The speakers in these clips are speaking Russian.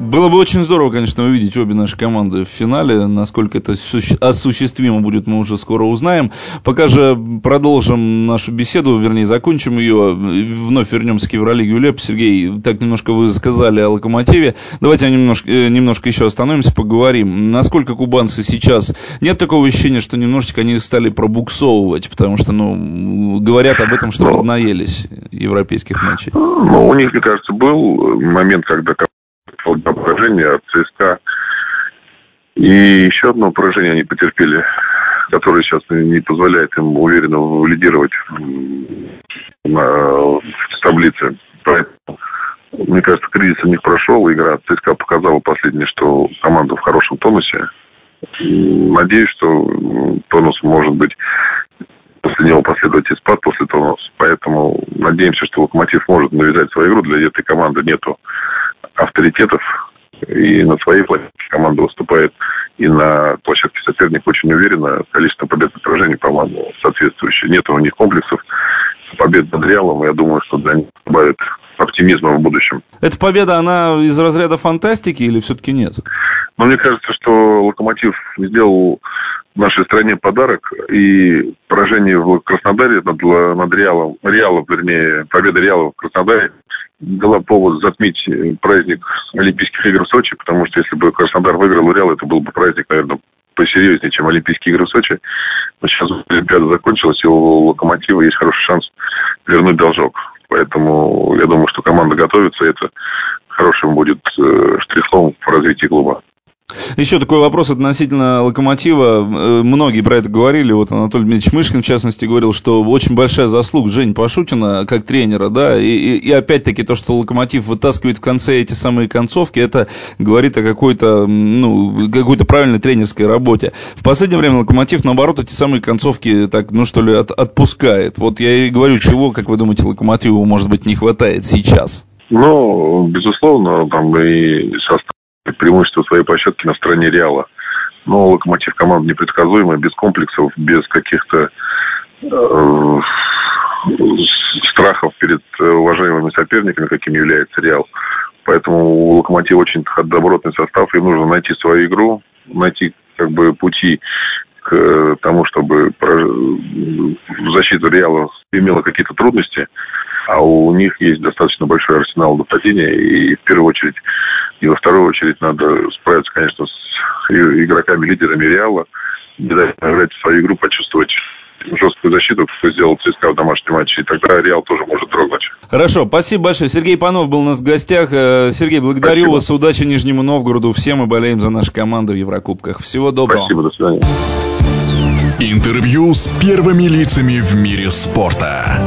Было бы очень здорово, конечно, увидеть обе наши команды в финале. Насколько это осуществимо будет, мы уже скоро узнаем. Пока же продолжим нашу беседу, вернее, закончим ее. Вновь вернемся к Евролиге УЛЕП. Сергей, так немножко вы сказали о Локомотиве. Давайте немножко, э, немножко еще остановимся, поговорим. Насколько кубанцы сейчас... Нет такого ощущения, что немножечко они стали пробуксовывать, потому что, ну, говорят об этом, что поднаелись европейских матчей. Ну, у них, мне кажется, был момент, когда одно поражение от ЦСКА. И еще одно поражение они потерпели, которое сейчас не позволяет им уверенно лидировать в таблице. Поэтому, мне кажется, кризис у них прошел. Игра ЦСКА показала последнее, что команда в хорошем тонусе. Надеюсь, что тонус может быть после него последовать и спад после тонуса. Поэтому надеемся, что Локомотив может навязать свою игру. Для этой команды нету авторитетов. И на своей площадке команда выступает, и на площадке соперника очень уверенно. Количество побед и поражений, по-моему, соответствующее. Нет у них комплексов. Побед над Реалом, я думаю, что для них добавит оптимизма в будущем. Эта победа, она из разряда фантастики или все-таки нет? Ну, мне кажется, что Локомотив сделал нашей стране подарок. И поражение в Краснодаре над, над Реалом, Реалом, вернее, победа Реала в Краснодаре дала повод затмить праздник Олимпийских игр в Сочи, потому что если бы Краснодар выиграл у Реала, это был бы праздник, наверное, посерьезнее, чем Олимпийские игры в Сочи. Но сейчас Олимпиада закончилась, и у Локомотива есть хороший шанс вернуть должок. Поэтому я думаю, что команда готовится, и это хорошим будет э, штрихом в развитии клуба. Еще такой вопрос относительно локомотива. Э, многие про это говорили. Вот Анатолий Дмитриевич Мышкин, в частности, говорил, что очень большая заслуга Жень Пашутина как тренера, да, и, и, и опять-таки то, что локомотив вытаскивает в конце эти самые концовки, это говорит о какой-то, ну, какой-то правильной тренерской работе. В последнее время локомотив, наоборот, эти самые концовки так, ну, что ли, от, отпускает. Вот я и говорю, чего, как вы думаете, локомотиву, может быть, не хватает сейчас? Ну, безусловно, там и состав преимущество своей площадки на стороне Реала. Но Локомотив команда непредсказуемая, без комплексов, без каких-то э, страхов перед уважаемыми соперниками, каким является Реал. Поэтому у Локомотива очень добротный состав, им нужно найти свою игру, найти как бы пути к тому, чтобы защита Реала имела какие-то трудности, а у них есть достаточно большой арсенал нападения, и в первую очередь, и во вторую очередь надо справиться, конечно, с игроками-лидерами Реала, не дать играть в свою игру, почувствовать жесткую защиту, что сделал ЦСКА в домашнем матче, и тогда Реал тоже может дрогнуть. Хорошо, спасибо большое. Сергей Панов был у нас в гостях. Э, Сергей, благодарю спасибо. вас, удачи Нижнему Новгороду. Все мы болеем за нашу команду в Еврокубках. Всего доброго. Спасибо, до свидания. Интервью с первыми лицами в мире спорта.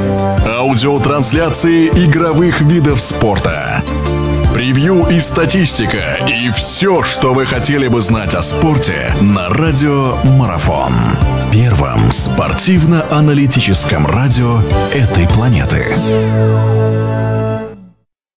Аудиотрансляции игровых видов спорта. Превью и статистика. И все, что вы хотели бы знать о спорте на Радио Марафон. Первом спортивно-аналитическом радио этой планеты.